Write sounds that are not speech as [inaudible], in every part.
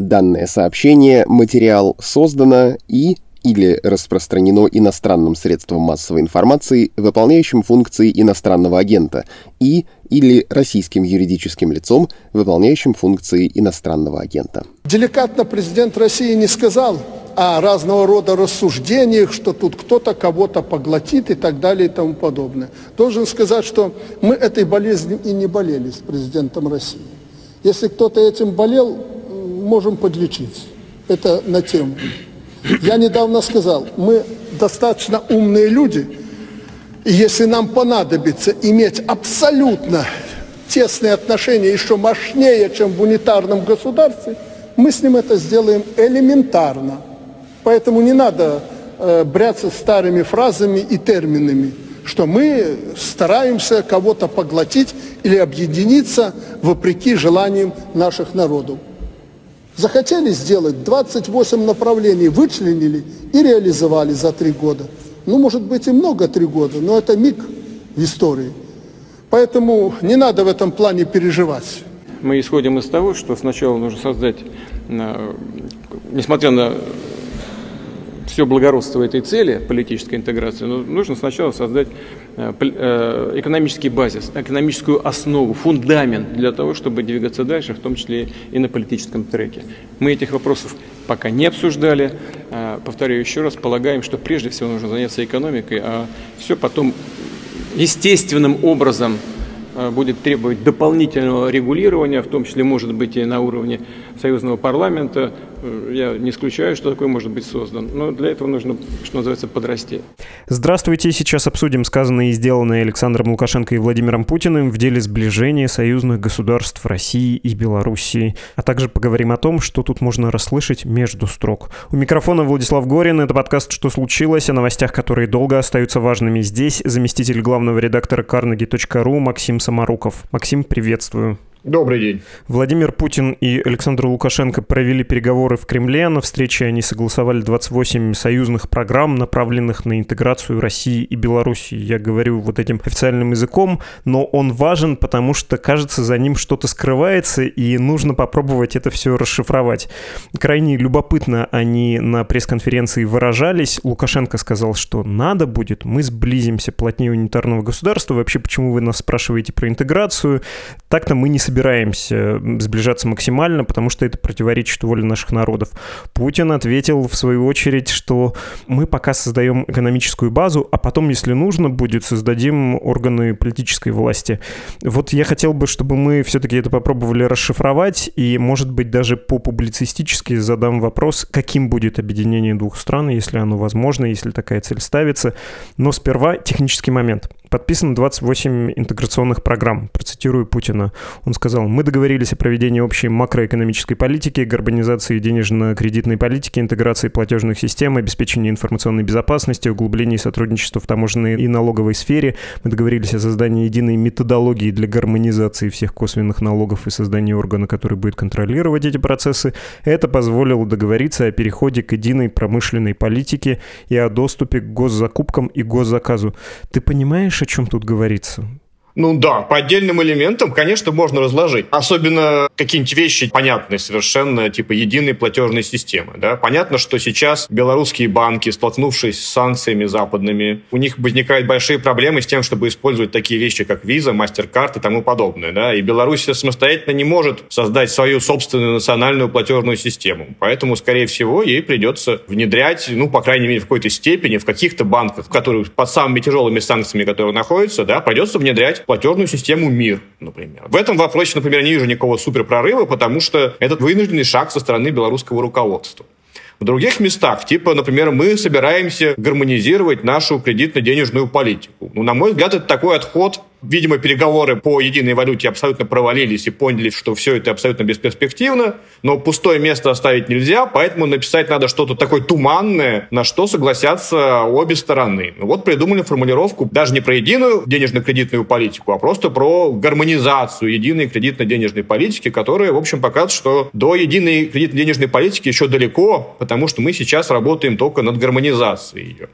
Данное сообщение, материал создано и или распространено иностранным средством массовой информации, выполняющим функции иностранного агента, и или российским юридическим лицом, выполняющим функции иностранного агента. Деликатно президент России не сказал о разного рода рассуждениях, что тут кто-то кого-то поглотит и так далее и тому подобное. Должен сказать, что мы этой болезнью и не болели с президентом России. Если кто-то этим болел, можем подлечить. Это на тему. Я недавно сказал, мы достаточно умные люди, и если нам понадобится иметь абсолютно тесные отношения, еще мощнее, чем в унитарном государстве, мы с ним это сделаем элементарно. Поэтому не надо э, бряться старыми фразами и терминами, что мы стараемся кого-то поглотить или объединиться вопреки желаниям наших народов. Захотели сделать 28 направлений, вычленили и реализовали за три года. Ну, может быть, и много три года, но это миг в истории. Поэтому не надо в этом плане переживать. Мы исходим из того, что сначала нужно создать, э, несмотря на все благородство этой цели, политической интеграции, но нужно сначала создать э, э, экономический базис, экономическую основу, фундамент для того, чтобы двигаться дальше, в том числе и на политическом треке. Мы этих вопросов пока не обсуждали. Э, повторяю еще раз, полагаем, что прежде всего нужно заняться экономикой, а все потом естественным образом будет требовать дополнительного регулирования, в том числе, может быть, и на уровне союзного парламента, Э, я не исключаю, что такое может быть создан. Но для этого нужно, что называется, подрасти. Здравствуйте. Сейчас обсудим сказанное и сделанное Александром Лукашенко и Владимиром Путиным в деле сближения союзных государств России и Белоруссии. А также поговорим о том, что тут можно расслышать между строк. У микрофона Владислав Горин. Это подкаст «Что случилось?» о новостях, которые долго остаются важными здесь. Заместитель главного редактора carnegie.ru Максим Самаруков. Максим, приветствую. Добрый день. Владимир Путин и Александр Лукашенко провели переговоры в Кремле. На встрече они согласовали 28 союзных программ, направленных на интеграцию России и Белоруссии. Я говорю вот этим официальным языком, но он важен, потому что, кажется, за ним что-то скрывается, и нужно попробовать это все расшифровать. Крайне любопытно они на пресс-конференции выражались. Лукашенко сказал, что надо будет, мы сблизимся плотнее унитарного государства. Вообще, почему вы нас спрашиваете про интеграцию? Так-то мы не собираемся сближаться максимально, потому что это противоречит воле наших народов. Путин ответил, в свою очередь, что мы пока создаем экономическую базу, а потом, если нужно будет, создадим органы политической власти. Вот я хотел бы, чтобы мы все-таки это попробовали расшифровать, и, может быть, даже по-публицистически задам вопрос, каким будет объединение двух стран, если оно возможно, если такая цель ставится. Но сперва технический момент. Подписано 28 интеграционных программ. Процитирую Путина. Он сказал, мы договорились о проведении общей макроэкономической политики, гармонизации денежно-кредитной политики, интеграции платежных систем, обеспечении информационной безопасности, углублении сотрудничества в таможенной и налоговой сфере. Мы договорились о создании единой методологии для гармонизации всех косвенных налогов и создании органа, который будет контролировать эти процессы. Это позволило договориться о переходе к единой промышленной политике и о доступе к госзакупкам и госзаказу. Ты понимаешь, о чем тут говорится? Ну да, по отдельным элементам, конечно, можно разложить. Особенно какие-нибудь вещи понятные совершенно, типа единой платежной системы. Да? Понятно, что сейчас белорусские банки, столкнувшись с санкциями западными, у них возникают большие проблемы с тем, чтобы использовать такие вещи, как виза, мастер-карт и тому подобное. Да? И Беларусь самостоятельно не может создать свою собственную национальную платежную систему. Поэтому, скорее всего, ей придется внедрять, ну, по крайней мере, в какой-то степени, в каких-то банках, которые под самыми тяжелыми санкциями, которые находятся, да, придется внедрять платежную систему МИР, например. В этом вопросе, например, не вижу никакого суперпрорыва, потому что это вынужденный шаг со стороны белорусского руководства. В других местах, типа, например, мы собираемся гармонизировать нашу кредитно-денежную политику. Ну, на мой взгляд, это такой отход Видимо, переговоры по единой валюте абсолютно провалились и поняли, что все это абсолютно бесперспективно, но пустое место оставить нельзя, поэтому написать надо что-то такое туманное, на что согласятся обе стороны. Ну вот придумали формулировку даже не про единую денежно-кредитную политику, а просто про гармонизацию единой кредитно-денежной политики, которая, в общем, показывает, что до единой кредитно-денежной политики еще далеко, потому что мы сейчас работаем только над гармонизацией ее.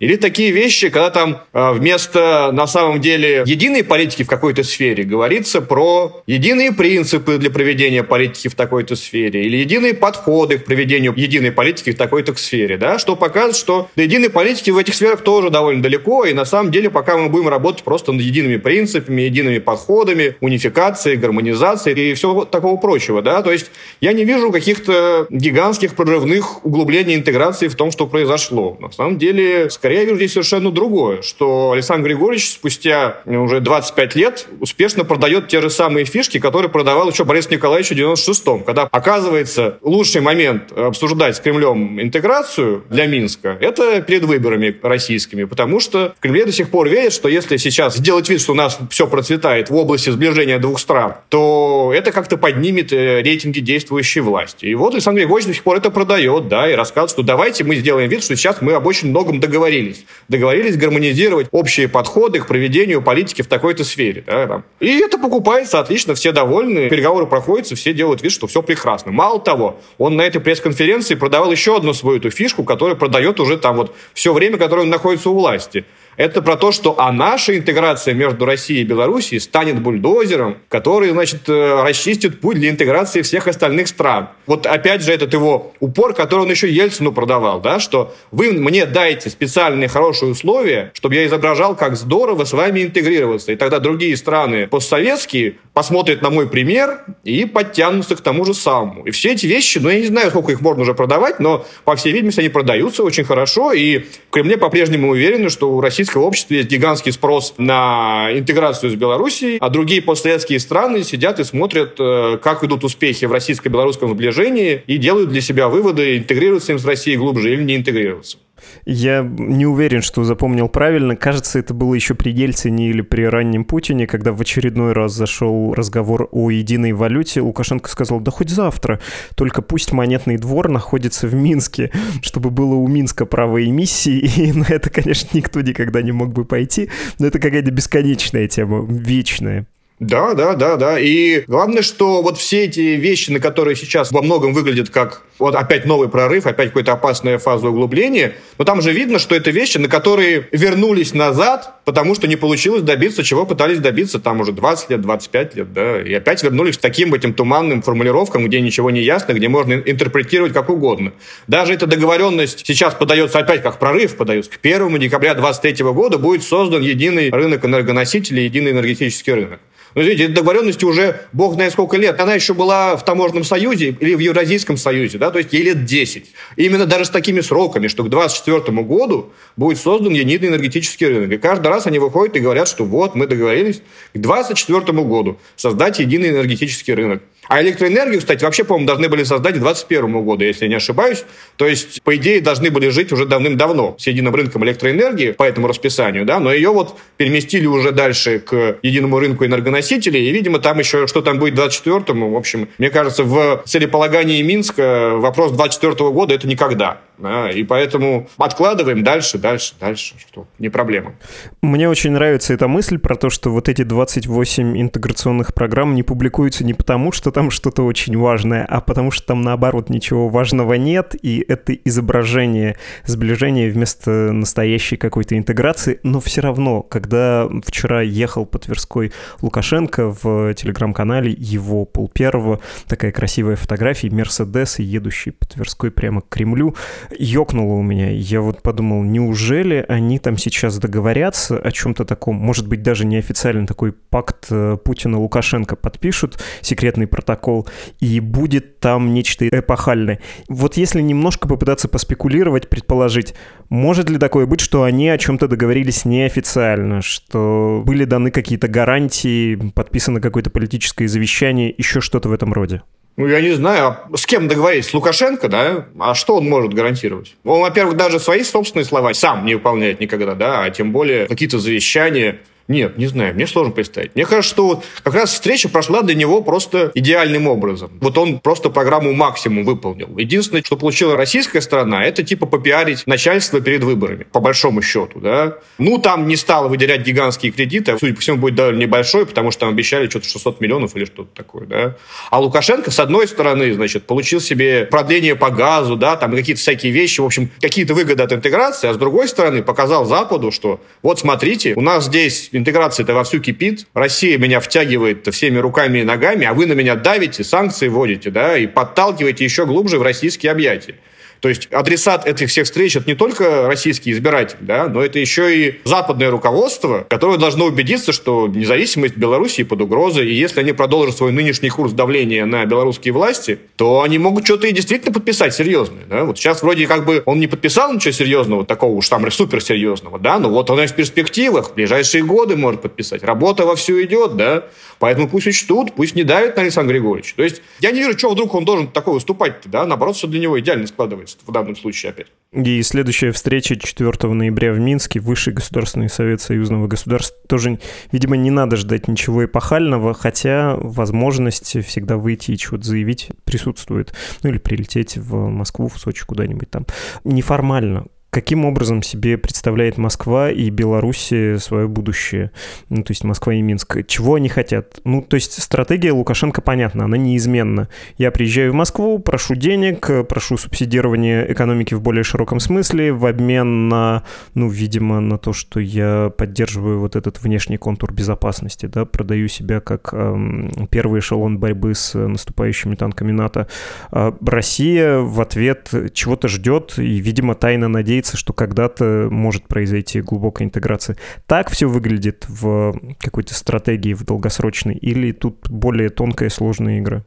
Или такие вещи, когда там э, вместо, на самом деле, единой политики в какой-то сфере говорится про единые принципы для проведения политики в такой-то сфере, или единые подходы к проведению единой политики в такой-то сфере, да, что показывает, что до единой политики в этих сферах тоже довольно далеко, и на самом деле пока мы будем работать просто над едиными принципами, едиными подходами, унификацией, гармонизацией и всего такого прочего, да, то есть я не вижу каких-то гигантских прорывных углублений интеграции в том, что произошло. На самом деле, скорее я вижу здесь совершенно другое, что Александр Григорьевич спустя уже 25 лет успешно продает те же самые фишки, которые продавал еще Борис Николаевич в 96-м, когда оказывается лучший момент обсуждать с Кремлем интеграцию для Минска, это перед выборами российскими, потому что в Кремле до сих пор верят, что если сейчас сделать вид, что у нас все процветает в области сближения двух стран, то это как-то поднимет э, рейтинги действующей власти. И вот Александр Григорьевич до сих пор это продает, да, и рассказывает, что давайте мы сделаем вид, что сейчас мы об очень многом договорились. Договорились гармонизировать общие подходы к проведению политики в такой-то сфере. Да, там. И это покупается отлично, все довольны, переговоры проходят, все делают вид, что все прекрасно. Мало того, он на этой пресс-конференции продавал еще одну свою эту фишку, которую продает уже там вот все время, которое он находится у власти – это про то, что а наша интеграция между Россией и Белоруссией станет бульдозером, который, значит, э, расчистит путь для интеграции всех остальных стран. Вот опять же этот его упор, который он еще Ельцину продавал, да, что вы мне дайте специальные хорошие условия, чтобы я изображал, как здорово с вами интегрироваться. И тогда другие страны постсоветские посмотрят на мой пример и подтянутся к тому же самому. И все эти вещи, ну, я не знаю, сколько их можно уже продавать, но, по всей видимости, они продаются очень хорошо, и в Кремле по-прежнему уверены, что у российского обществе есть гигантский спрос на интеграцию с Белоруссией, а другие постсоветские страны сидят и смотрят, э, как идут успехи в российско-белорусском сближении и делают для себя выводы, интегрируются им с Россией глубже или не интегрируются. Я не уверен, что запомнил правильно. Кажется, это было еще при Ельцине или при раннем Путине, когда в очередной раз зашел разговор о единой валюте. Лукашенко сказал, да хоть завтра, только пусть монетный двор находится в Минске, чтобы было у Минска право эмиссии. [laughs] И на это, конечно, никто никогда не мог бы пойти. Но это какая-то бесконечная тема, вечная. Да, да, да, да. И главное, что вот все эти вещи, на которые сейчас во многом выглядят как вот опять новый прорыв, опять какая-то опасная фаза углубления, но там же видно, что это вещи, на которые вернулись назад, потому что не получилось добиться, чего пытались добиться там уже 20 лет, 25 лет, да, и опять вернулись к таким этим туманным формулировкам, где ничего не ясно, где можно интерпретировать как угодно. Даже эта договоренность сейчас подается опять как прорыв, подается к 1 декабря 2023 года будет создан единый рынок энергоносителей, единый энергетический рынок. Но, видите, эта договоренность уже бог знает сколько лет. Она еще была в таможенном союзе или в Евразийском союзе, да, то есть ей лет 10. И именно даже с такими сроками, что к 2024 году будет создан единый энергетический рынок. И каждый раз они выходят и говорят, что вот, мы договорились к 2024 году создать единый энергетический рынок. А электроэнергию, кстати, вообще, по-моему, должны были создать к 2021 году, если я не ошибаюсь. То есть, по идее, должны были жить уже давным-давно с единым рынком электроэнергии по этому расписанию, да, но ее вот переместили уже дальше к единому рынку энергоносителей, и, видимо, там еще, что там будет в 2024 в общем, мне кажется, в целеполагании Минска вопрос 2024 года – это никогда. Да, и поэтому откладываем дальше, дальше, дальше, что не проблема. Мне очень нравится эта мысль про то, что вот эти 28 интеграционных программ не публикуются не потому, что там что-то очень важное, а потому что там наоборот ничего важного нет, и это изображение сближения вместо настоящей какой-то интеграции, но все равно, когда вчера ехал по Тверской Лукашенко в телеграм-канале его пол первого, такая красивая фотография, Мерседес, едущий по Тверской прямо к Кремлю, ёкнуло у меня. Я вот подумал, неужели они там сейчас договорятся о чем-то таком, может быть, даже неофициально такой пакт э, Путина-Лукашенко подпишут, секретный протокол, и будет там нечто эпохальное. Вот если немножко попытаться поспекулировать, предположить, может ли такое быть, что они о чем-то договорились неофициально, что были даны какие-то гарантии, подписано какое-то политическое завещание, еще что-то в этом роде? Ну, я не знаю, а с кем договорились? С Лукашенко, да? А что он может гарантировать? Он, во-первых, даже свои собственные слова сам не выполняет никогда, да, а тем более какие-то завещания Нет, не знаю, мне сложно представить. Мне кажется, что вот как раз встреча прошла для него просто идеальным образом. Вот он просто программу максимум выполнил. Единственное, что получила российская сторона, это типа попиарить начальство перед выборами, по большому счету, да. Ну, там не стало выделять гигантские кредиты, а, судя по всему, будет довольно небольшой, потому что там обещали что-то 600 миллионов или что-то такое, да. А Лукашенко, с одной стороны, значит, получил себе продление по газу, да, там какие-то всякие вещи, в общем, какие-то выгоды от интеграции, а с другой стороны, показал Западу, что вот смотрите, у нас здесь интеграция-то вовсю кипит, Россия меня втягивает всеми руками и ногами, а вы на меня давите, санкции вводите, да, и подталкиваете еще глубже в российские объятия. То есть адресат этих всех встреч это не только российский избиратель, да, но это еще и западное руководство, которое должно убедиться, что независимость Белоруссии под угрозой, и если они продолжат свой нынешний курс давления на белорусские власти, то они могут что-то и действительно подписать серьезное. Да? Вот сейчас вроде как бы он не подписал ничего серьезного, такого уж там суперсерьезного, да, но вот он и в перспективах, в ближайшие годы может подписать. Работа вовсю идет, да, поэтому пусть учтут, пусть не давят на Александра Григорьевича. То есть я не вижу, что вдруг он должен такое выступать, да, наоборот, все для него идеально складывается в данном случае опять. И следующая встреча 4 ноября в Минске, Высший Государственный Совет Союзного Государства, тоже, видимо, не надо ждать ничего эпохального, хотя возможность всегда выйти и чего-то заявить присутствует. Ну или прилететь в Москву, в Сочи, куда-нибудь там. Неформально, каким образом себе представляет Москва и Белоруссия свое будущее, ну, то есть Москва и Минск, чего они хотят. Ну, то есть стратегия Лукашенко понятна, она неизменна. Я приезжаю в Москву, прошу денег, прошу субсидирования экономики в более широком смысле в обмен на, ну, видимо, на то, что я поддерживаю вот этот внешний контур безопасности, да, продаю себя как эм, первый эшелон борьбы с наступающими танками НАТО. А Россия в ответ чего-то ждет и, видимо, тайно надеется надеяться, что когда-то может произойти глубокая интеграция. Так все выглядит в какой-то стратегии, в долгосрочной, или тут более тонкая, сложная игра?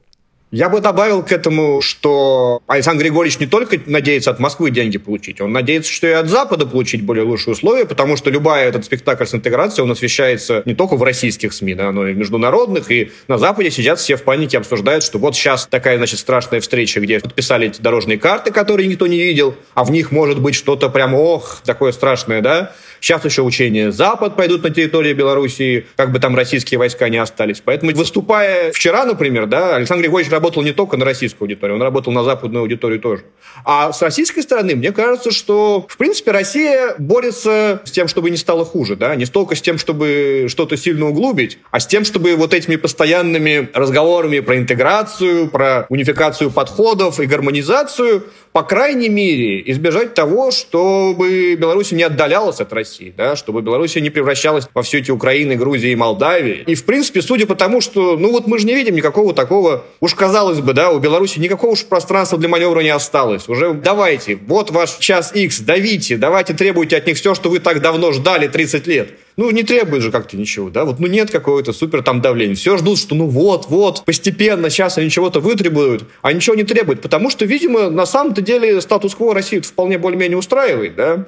Я бы добавил к этому, что Александр Григорьевич не только надеется от Москвы деньги получить, он надеется, что и от Запада получить более лучшие условия, потому что любая этот спектакль с интеграцией, он освещается не только в российских СМИ, да, но и в международных, и на Западе сидят все в панике, обсуждают, что вот сейчас такая, значит, страшная встреча, где подписали эти дорожные карты, которые никто не видел, а в них может быть что-то прям, ох, такое страшное, да, Сейчас еще учения Запад пойдут на территории Белоруссии, как бы там российские войска не остались. Поэтому, выступая вчера, например, да, Александр Григорьевич работал не только на российскую аудиторию, он работал на западную аудиторию тоже. А с российской стороны, мне кажется, что, в принципе, Россия борется с тем, чтобы не стало хуже, да, не столько с тем, чтобы что-то сильно углубить, а с тем, чтобы вот этими постоянными разговорами про интеграцию, про унификацию подходов и гармонизацию по крайней мере, избежать того, чтобы Беларусь не отдалялась от России, да, чтобы Беларусь не превращалась во все эти Украины, Грузии и Молдавии. И, в принципе, судя по тому, что, ну вот мы же не видим никакого такого, уж казалось бы, да, у Беларуси никакого уж пространства для маневра не осталось. Уже давайте, вот ваш час X, давите, давайте требуйте от них все, что вы так давно ждали 30 лет ну, не требует же как-то ничего, да, вот, ну, нет какого-то супер там давления. Все ждут, что, ну, вот, вот, постепенно сейчас они чего-то вытребуют, а ничего не требуют, потому что, видимо, на самом-то деле статус-кво России вполне более-менее устраивает, да,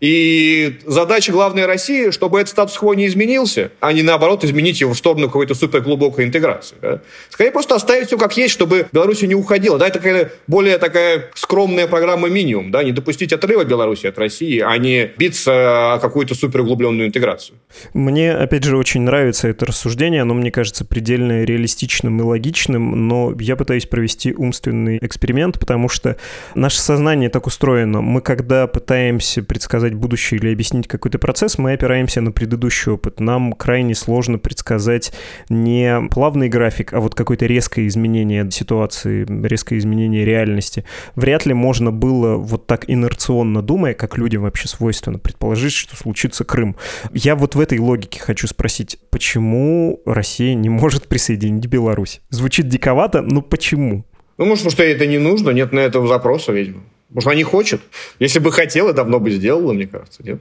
и задача главной России, чтобы этот статус-кво не изменился, а не наоборот изменить его в сторону какой-то суперглубокой интеграции. Да? Скорее просто оставить все как есть, чтобы Беларусь не уходила. Да, это такая более такая скромная программа минимум, да, не допустить отрыва Беларуси от России, а не биться о какую-то суперуглубленную интеграцию. Мне, опять же, очень нравится это рассуждение, оно мне кажется предельно реалистичным и логичным, но я пытаюсь провести умственный эксперимент, потому что наше сознание так устроено. Мы когда пытаемся предсказать предсказать будущее или объяснить какой-то процесс, мы опираемся на предыдущий опыт. Нам крайне сложно предсказать не плавный график, а вот какое-то резкое изменение ситуации, резкое изменение реальности. Вряд ли можно было вот так инерционно думая, как людям вообще свойственно, предположить, что случится Крым. Я вот в этой логике хочу спросить, почему Россия не может присоединить Беларусь? Звучит диковато, но почему? Ну, может, потому что ей это не нужно, нет на этого запроса, видимо. Может, она не хочет? Если бы хотела, давно бы сделала, мне кажется, нет?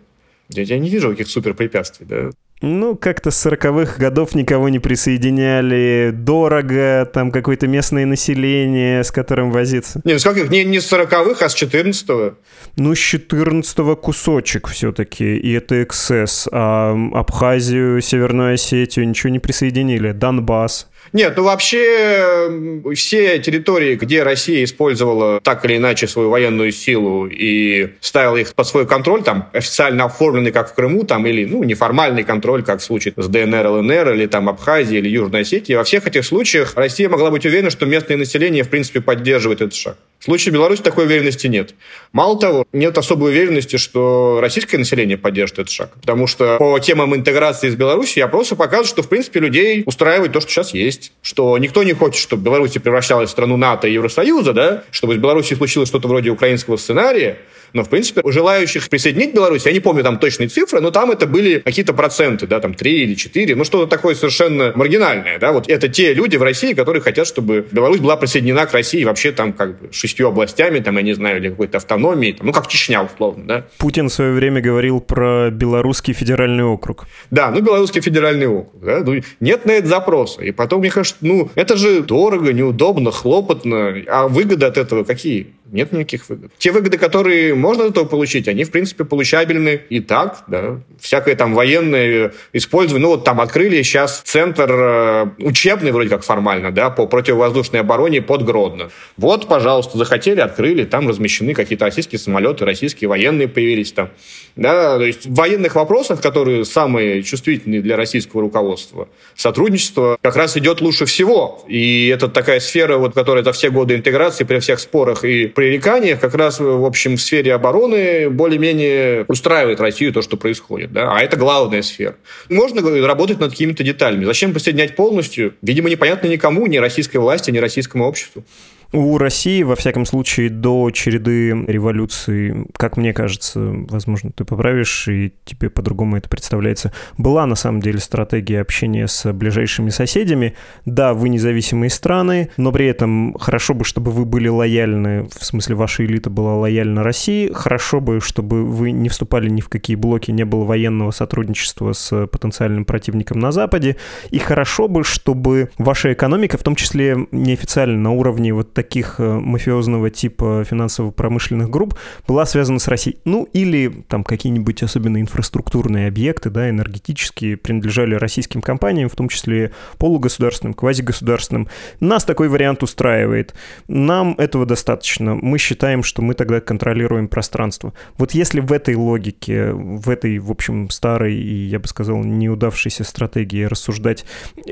Я, я не вижу каких супер препятствий, да. Ну, как-то с 40-х годов никого не присоединяли, дорого, там какое-то местное население, с которым возиться. Не, ну с каких? Не, не с 40-х, а с 14-го. Ну, с 14-го кусочек все-таки, и это эксцесс. А Абхазию, Северную Осетию ничего не присоединили, Донбасс. Нет, ну вообще все территории, где Россия использовала так или иначе свою военную силу и ставила их под свой контроль, там официально оформленный, как в Крыму, там или ну, неформальный контроль, как в случае с ДНР, ЛНР, или там Абхазия, или Южной Осетии, во всех этих случаях Россия могла быть уверена, что местное население, в принципе, поддерживает этот шаг. Случае Беларуси такой уверенности нет. Мало того, нет особой уверенности, что российское население поддержит этот шаг. Потому что по темам интеграции с Беларусью опросы показывают, что, в принципе, людей устраивает то, что сейчас есть. Что никто не хочет, чтобы Беларусь превращалась в страну НАТО и Евросоюза, да? чтобы с Беларусью случилось что-то вроде украинского сценария. Но, в принципе, у желающих присоединить Беларусь, я не помню там точные цифры, но там это были какие-то проценты, да, там 3 или 4, ну что-то такое совершенно маргинальное, да, вот это те люди в России, которые хотят, чтобы Беларусь была присоединена к России вообще там как бы шестью областями, там, я не знаю, или какой-то автономией, там, ну как Чечня условно, да. Путин в свое время говорил про Белорусский федеральный округ. Да, ну Белорусский федеральный округ, да, ну, нет на это запроса, и потом мне кажется, ну это же дорого, неудобно, хлопотно, а выгоды от этого какие? Нет никаких выгод. Те выгоды, которые можно от этого получить, они, в принципе, получабельны и так, да. Всякое там военное использование. Ну, вот там открыли сейчас центр э, учебный, вроде как формально, да, по противовоздушной обороне под Гродно. Вот, пожалуйста, захотели, открыли, там размещены какие-то российские самолеты, российские военные появились там. Да, то есть в военных вопросах, которые самые чувствительные для российского руководства, сотрудничество как раз идет лучше всего. И это такая сфера, вот, которая за все годы интеграции, при всех спорах и пререканиях, как раз, в общем, в сфере обороны более-менее устраивает Россию то, что происходит. Да? А это главная сфера. Можно работать над какими-то деталями. Зачем присоединять полностью? Видимо, непонятно никому, ни российской власти, ни российскому обществу. У России, во всяком случае, до череды революций, как мне кажется, возможно, ты поправишь, и тебе по-другому это представляется, была на самом деле стратегия общения с ближайшими соседями. Да, вы независимые страны, но при этом хорошо бы, чтобы вы были лояльны, в смысле, ваша элита была лояльна России, хорошо бы, чтобы вы не вступали ни в какие блоки, не было военного сотрудничества с потенциальным противником на Западе, и хорошо бы, чтобы ваша экономика, в том числе неофициально на уровне вот таких э, мафиозного типа финансово-промышленных групп была связана с Россией. Ну, или там какие-нибудь особенно инфраструктурные объекты, да, энергетические, принадлежали российским компаниям, в том числе полугосударственным, квазигосударственным. Нас такой вариант устраивает. Нам этого достаточно. Мы считаем, что мы тогда контролируем пространство. Вот если в этой логике, в этой, в общем, старой и, я бы сказал, неудавшейся стратегии рассуждать,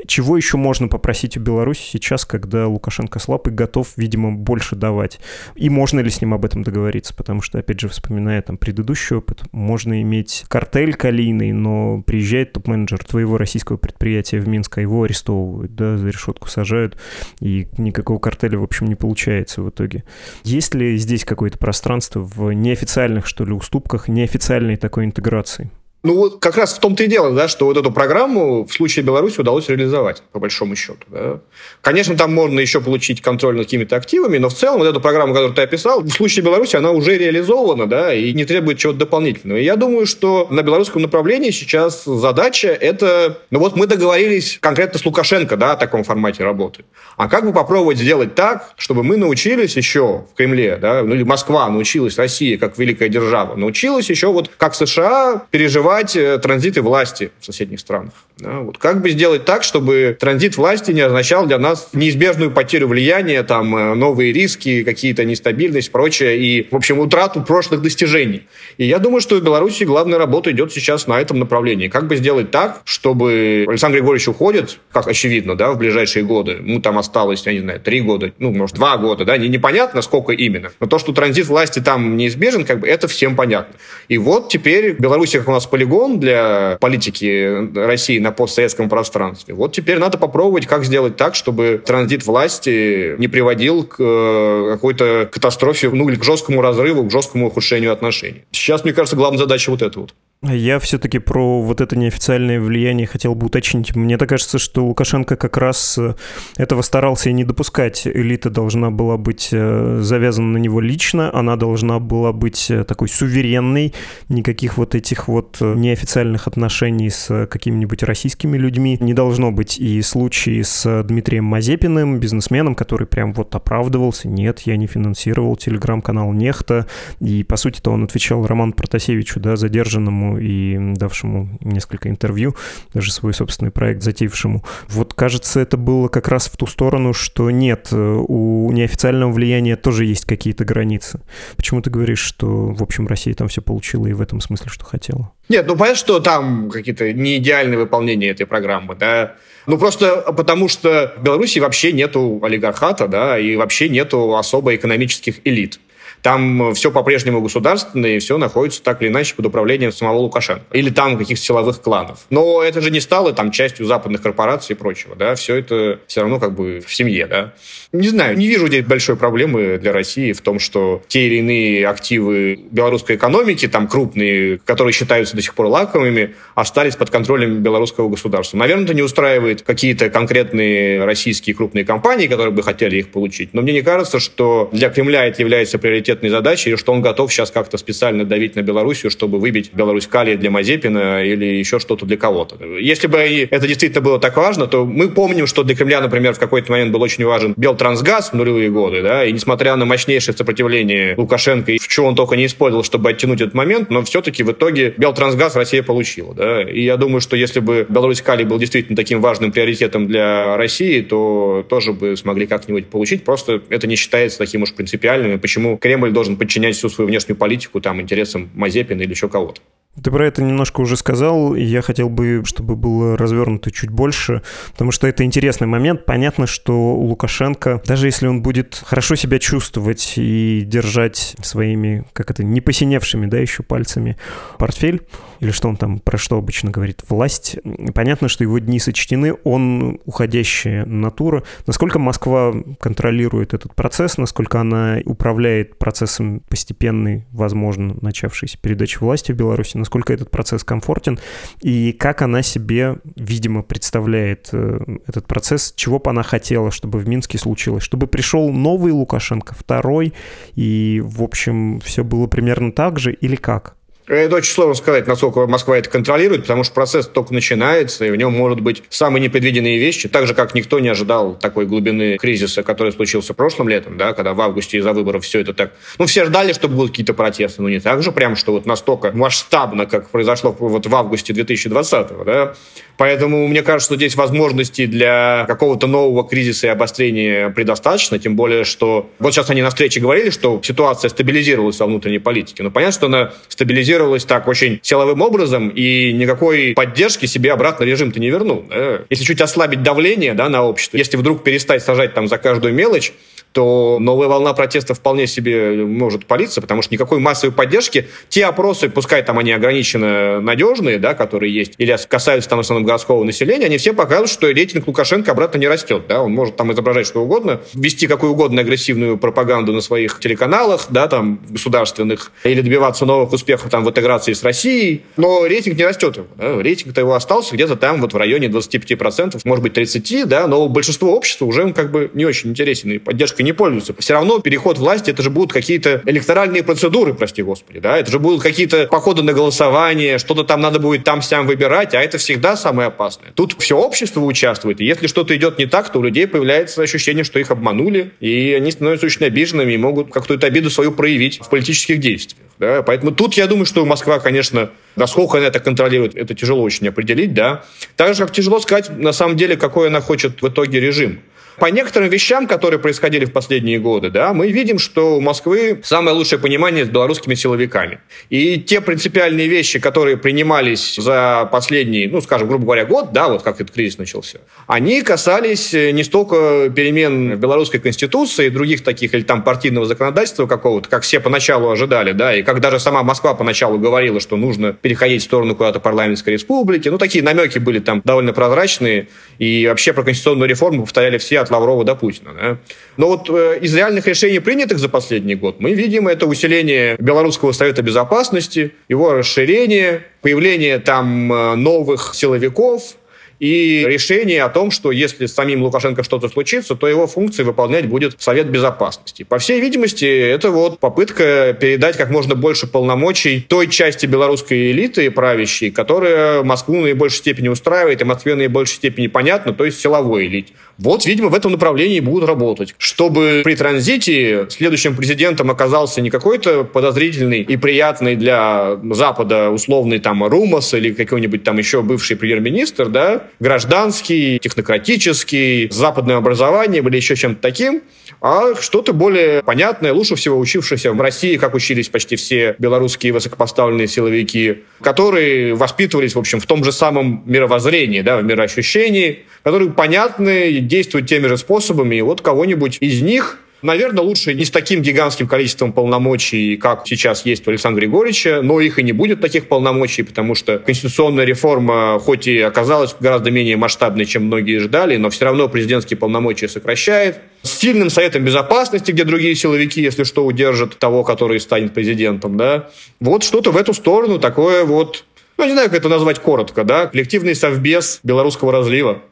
чего еще можно попросить у Беларуси сейчас, когда Лукашенко слаб и готов видимо, больше давать. И можно ли с ним об этом договориться? Потому что, опять же, вспоминая там предыдущий опыт, можно иметь картель калийный, но приезжает топ-менеджер твоего российского предприятия в Минск, а его арестовывают, да, за решетку сажают, и никакого картеля, в общем, не получается в итоге. Есть ли здесь какое-то пространство в неофициальных, что ли, уступках, неофициальной такой интеграции? Ну вот как раз в том-то и дело, да, что вот эту программу в случае Беларуси удалось реализовать, по большому счету. Да. Конечно, там можно еще получить контроль над какими-то активами, но в целом вот эту программу, которую ты описал, в случае Беларуси она уже реализована, да, и не требует чего-то дополнительного. И я думаю, что на белорусском направлении сейчас задача это, ну вот мы договорились конкретно с Лукашенко, да, о таком формате работы. А как бы попробовать сделать так, чтобы мы научились еще в Кремле, да, ну или Москва научилась, Россия как великая держава, научилась еще вот как США переживать развивать э, транзиты власти в соседних странах. Да, вот как бы сделать так, чтобы транзит власти не означал для нас неизбежную потерю влияния, там, э, новые риски, какие-то нестабильность, прочее, и, в общем, утрату прошлых достижений. И я думаю, что в Беларуси главная работа идет сейчас на этом направлении. Как бы сделать так, чтобы Александр Григорьевич уходит, как очевидно, да, в ближайшие годы. Ну, там осталось, я не знаю, три года, ну, может, два года, да, не, непонятно, сколько именно. Но то, что транзит власти там неизбежен, как бы, это всем понятно. И вот теперь Беларусь, как у нас полигон для политики России на постсоветском пространстве. Вот теперь надо попробовать, как сделать так, чтобы транзит власти не приводил к э, какой-то катастрофе, ну или к жесткому разрыву, к жесткому ухудшению отношений. Сейчас, мне кажется, главная задача вот эта вот. Я все-таки про вот это неофициальное влияние хотел бы уточнить. Мне так кажется, что Лукашенко как раз э, этого старался и не допускать. Элита должна была быть э, завязана на него лично, она должна была быть э, такой суверенной, никаких вот этих вот неофициальных отношений с какими-нибудь российскими людьми не должно быть. И случаи с Дмитрием Мазепиным, бизнесменом, который прям вот оправдывался, нет, я не финансировал телеграм-канал Нехта, и по сути-то он отвечал Роману Протасевичу, да, задержанному И давшему несколько интервью, даже свой собственный проект затеявшему. Вот, кажется, это было как раз в ту сторону, что нет, у неофициального влияния тоже есть какие-то границы. Почему ты говоришь, что, в общем, Россия там все получила и в этом смысле, что хотела? Нет, ну понятно, что там какие-то неидеальные выполнения этой программы, да. Ну просто потому, что в Беларуси вообще нету олигархата, да, и вообще нету особо экономических элит. Там все по-прежнему государственное, и все находится так или иначе под управлением самого Лукашенко. Или там каких-то силовых кланов. Но это же не стало там частью западных корпораций и прочего, да, все это все равно как бы в семье, да. Не знаю, не вижу здесь большой проблемы для России в том, что те или иные активы белорусской экономики, там крупные, которые считаются до сих пор лакомыми, остались под контролем белорусского государства. Наверное, это не устраивает какие-то конкретные российские крупные компании, которые бы хотели их получить. Но мне не кажется, что для Кремля это является приоритетом приоритетной задачей, и что он готов сейчас как-то специально давить на Белоруссию, чтобы выбить Беларусь калий для Мазепина или еще что-то для кого-то. Если бы это действительно было так важно, то мы помним, что для Кремля, например, в какой-то момент был очень важен Белтрансгаз в нулевые годы, да, и несмотря на мощнейшее сопротивление Лукашенко, и в чем он только не использовал, чтобы оттянуть этот момент, но все-таки в итоге Белтрансгаз Россия получила, да, и я думаю, что если бы Беларусь калий был действительно таким важным приоритетом для России, то тоже бы смогли как-нибудь получить, просто это не считается таким уж принципиальным, и почему Кремль Кремль должен подчинять всю свою внешнюю политику там, интересам Мазепина или еще кого-то. Ты про это немножко уже сказал, и я хотел бы, чтобы было развернуто чуть больше, потому что это интересный момент. Понятно, что у Лукашенко, даже если он будет хорошо себя чувствовать и держать своими, как это, не посиневшими, да, еще пальцами портфель, или что он там, про что обычно говорит, власть, понятно, что его дни сочтены, он уходящая натура. Насколько Москва контролирует этот процесс, насколько она управляет процессом постепенной, возможно, начавшейся передачи власти в Беларуси, насколько этот процесс комфортен, и как она себе, видимо, представляет э, этот процесс, чего бы она хотела, чтобы в Минске случилось, чтобы пришел новый Лукашенко, второй, и, в общем, все было примерно так же, или как? Это очень сложно сказать, насколько Москва это контролирует, потому что процесс только начинается, и в нем может быть самые непредвиденные вещи, так же, как никто не ожидал такой глубины кризиса, который случился прошлым летом, да, когда в августе из-за выборов все это так... Ну, все ждали, что будут какие-то протесты, но не так же прям, что вот настолько масштабно, как произошло вот в августе 2020 да. Поэтому мне кажется, что здесь возможностей для какого-то нового кризиса и обострения предостаточно, тем более, что... Вот сейчас они на встрече говорили, что ситуация стабилизировалась во внутренней политике, но понятно, что она стабилизировалась регулировалось так очень силовым образом, и никакой поддержки себе обратно режим-то не вернул. Да? Если чуть ослабить давление да, на общество, если вдруг перестать сажать там за каждую мелочь, то новая волна протеста вполне себе может палиться, потому что никакой массовой поддержки, те опросы, пускай там они ограниченно надежные, да, которые есть, или касаются там основном городского населения, они все показывают, что рейтинг Лукашенко обратно не растет, да, он может там изображать что угодно, вести какую угодно агрессивную пропаганду на своих телеканалах, да, там, государственных, или добиваться новых успехов там в интеграции с Россией, но рейтинг не растет его, да, рейтинг-то его остался где-то там вот в районе 25%, может быть 30%, да, но большинство общества уже как бы не очень интересен, и поддержка не пользуются. Все равно переход власти, это же будут какие-то электоральные процедуры, прости господи, да, это же будут какие-то походы на голосование, что-то там надо будет там-сям выбирать, а это всегда самое опасное. Тут все общество участвует, и если что-то идет не так, то у людей появляется ощущение, что их обманули, и они становятся очень обиженными и могут как-то эту обиду свою проявить в политических действиях. Да? Поэтому тут я думаю, что Москва, конечно, насколько она это контролирует, это тяжело очень определить, да. Так же, как тяжело сказать, на самом деле, какой она хочет в итоге режим. По некоторым вещам, которые происходили в последние годы, да, мы видим, что у Москвы самое лучшее понимание с белорусскими силовиками. И те принципиальные вещи, которые принимались за последний, ну, скажем, грубо говоря, год, да, вот как этот кризис начался, они касались не столько перемен в белорусской конституции и других таких, или там партийного законодательства какого-то, как все поначалу ожидали, да, и как даже сама Москва поначалу говорила, что нужно переходить в сторону куда-то парламентской республики. Ну, такие намеки были там довольно прозрачные, и вообще про конституционную реформу повторяли все от Лаврова до Путина. Да? Но вот э, из реальных решений, принятых за последний год, мы видим это усиление Белорусского совета безопасности, его расширение, появление там э, новых силовиков, и решение о том, что если с самим Лукашенко что-то случится, то его функции выполнять будет Совет Безопасности. По всей видимости, это вот попытка передать как можно больше полномочий той части белорусской элиты правящей, которая Москву в наибольшей степени устраивает, и Москве в наибольшей степени понятно, то есть силовой элите. Вот, видимо, в этом направлении будут работать. Чтобы при транзите следующим президентом оказался не какой-то подозрительный и приятный для Запада условный там Румас или какой-нибудь там еще бывший премьер-министр, да, гражданский, технократический, с западным образованием или еще чем-то таким, а что-то более понятное, лучше всего учившееся в России, как учились почти все белорусские высокопоставленные силовики, которые воспитывались, в общем, в том же самом мировоззрении, да, в мироощущении, которые понятны, действуют теми же способами, и вот кого-нибудь из них Наверное, лучше не с таким гигантским количеством полномочий, как сейчас есть у Александра Григорьевича, но их и не будет таких полномочий, потому что конституционная реформа, хоть и оказалась гораздо менее масштабной, чем многие ждали, но все равно президентские полномочия сокращает. С сильным Советом Безопасности, где другие силовики, если что, удержат того, который станет президентом, да. Вот что-то в эту сторону такое вот ну, не знаю, как это назвать коротко, да, коллективный совбез белорусского разлива.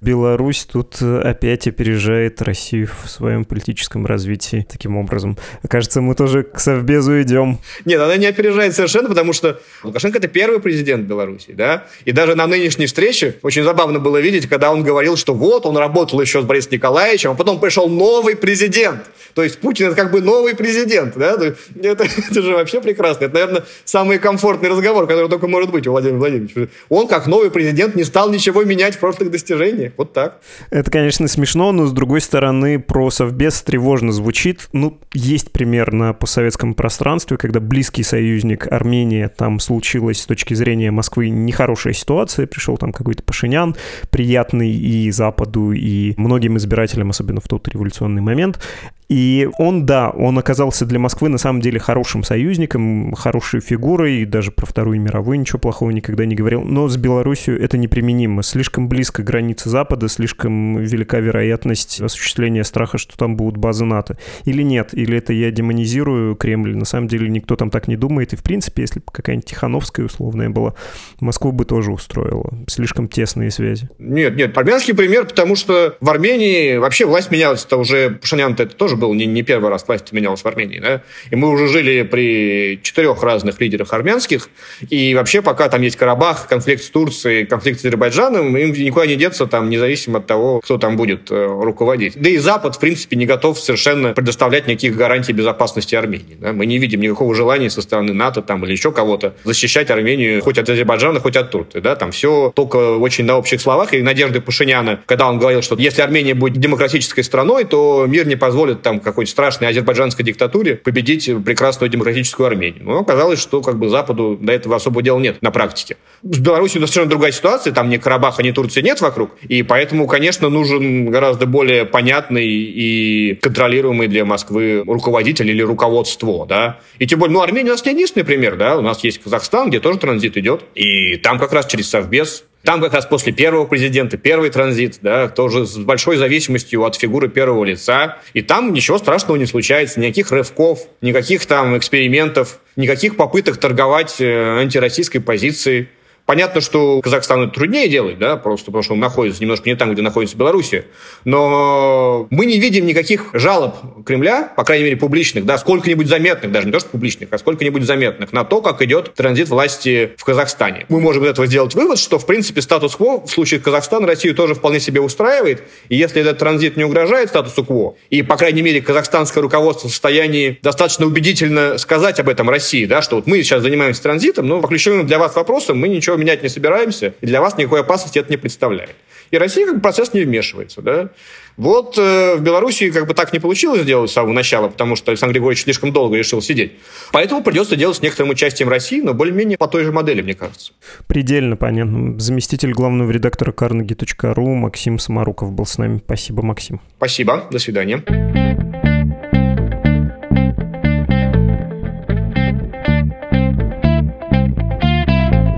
Беларусь тут э, опять опережает Россию в своем политическом развитии таким образом. Кажется, мы тоже к Совбезу идем. Нет, она не опережает совершенно, потому что Лукашенко это первый президент Беларуси, да, и даже на нынешней встрече очень забавно было видеть, когда он говорил, что вот, он работал еще с Борисом Николаевичем, а потом пришел новый президент. То есть Путин это как бы новый президент, да, это, [laughs] это же вообще прекрасно. Это, наверное, самый комфортный разговор, который только может быть у Владимира. Он, как новый президент, не стал ничего менять в прошлых достижениях. Вот так. Это, конечно, смешно, но, с другой стороны, про Совбез тревожно звучит. Ну, есть пример на постсоветском пространстве, когда близкий союзник Армения, там случилась с точки зрения Москвы нехорошая ситуация, пришел там какой-то Пашинян, приятный и Западу, и многим избирателям, особенно в тот революционный момент. И он, да, он оказался для Москвы на самом деле хорошим союзником, хорошей фигурой, даже про Вторую мировую ничего плохого никогда не говорил. Но с Белоруссией это неприменимо. Слишком близко границы Запада, слишком велика вероятность осуществления страха, что там будут базы НАТО. Или нет, или это я демонизирую Кремль. На самом деле никто там так не думает. И в принципе, если бы какая-нибудь Тихановская условная была, Москву бы тоже устроила. Слишком тесные связи. Нет, нет, армянский пример, потому что в Армении вообще власть менялась, это уже Пашинян-то это тоже был не, не первый раз власть менялась в Армении, да, и мы уже жили при четырех разных лидерах армянских, и вообще пока там есть Карабах, конфликт с Турцией, конфликт с Азербайджаном, им никуда не деться, там, независимо от того, кто там будет э, руководить. Да и Запад, в принципе, не готов совершенно предоставлять никаких гарантий безопасности Армении. Да? Мы не видим никакого желания со стороны НАТО там, или еще кого-то защищать Армению хоть от Азербайджана, хоть от Турции. Да? Там все только очень на общих словах. И надежды Пашиняна, когда он говорил, что если Армения будет демократической страной, то мир не позволит там какой-то страшной азербайджанской диктатуре победить прекрасную демократическую Армению. Но оказалось, что как бы Западу до этого особого дела нет на практике. С Беларусью совершенно другая ситуация, там ни Карабаха, ни Турции нет вокруг, и поэтому, конечно, нужен гораздо более понятный и контролируемый для Москвы руководитель или руководство, да. И тем более, ну, Армения у нас не единственный пример, да, у нас есть Казахстан, где тоже транзит идет, и там как раз через Совбез там как раз после первого президента, первый транзит, да, тоже с большой зависимостью от фигуры первого лица. И там ничего страшного не случается, никаких рывков, никаких там экспериментов, никаких попыток торговать э, антироссийской позицией. Понятно, что Казахстану труднее делать, да, просто потому что он находится немножко не там, где находится Белоруссия. Но мы не видим никаких жалоб Кремля, по крайней мере, публичных, да, сколько-нибудь заметных, даже не то, что публичных, а сколько-нибудь заметных на то, как идет транзит власти в Казахстане. Мы можем из этого сделать вывод, что, в принципе, статус-кво в случае Казахстана Россию тоже вполне себе устраивает. И если этот транзит не угрожает статусу кво, и, по крайней мере, казахстанское руководство в состоянии достаточно убедительно сказать об этом России, да, что вот мы сейчас занимаемся транзитом, но по ключевым для вас вопросам мы ничего ничего менять не собираемся, и для вас никакой опасности это не представляет. И Россия как бы процесс не вмешивается. Да? Вот э, в Беларуси как бы так не получилось сделать с самого начала, потому что Александр Григорьевич слишком долго решил сидеть. Поэтому придется делать с некоторым участием России, но более-менее по той же модели, мне кажется. Предельно понятно. Заместитель главного редактора Carnegie.ru Максим Самаруков был с нами. Спасибо, Максим. Спасибо. До свидания.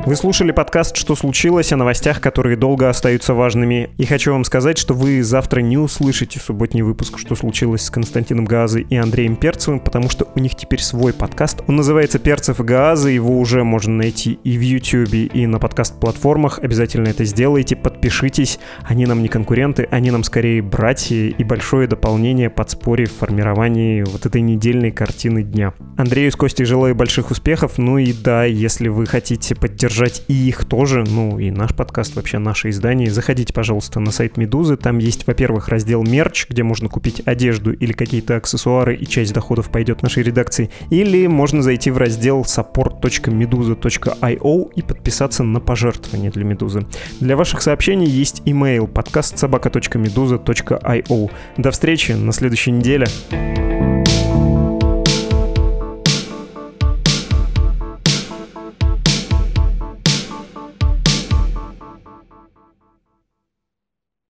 Вы слушали подкаст «Что случилось?» о новостях, которые долго остаются важными. И хочу вам сказать, что вы завтра не услышите субботний выпуск «Что случилось?» с Константином Газой и Андреем Перцевым, потому что у них теперь свой подкаст. Он называется «Перцев и Газа», его уже можно найти и в YouTube, и на подкаст-платформах. Обязательно это сделайте, подпишитесь. Они нам не конкуренты, они нам скорее братья и большое дополнение подспорье в формировании вот этой недельной картины дня. Андрею с Костей желаю больших успехов. Ну и да, если вы хотите поддержать и их тоже, ну и наш подкаст, вообще наше издание, заходите, пожалуйста, на сайт Медузы. Там есть, во-первых, раздел мерч, где можно купить одежду или какие-то аксессуары, и часть доходов пойдет нашей редакции. Или можно зайти в раздел support.meduza.io и подписаться на пожертвование для Медузы. Для ваших сообщений есть email подкаст собака.медуза.io. До встречи на следующей неделе.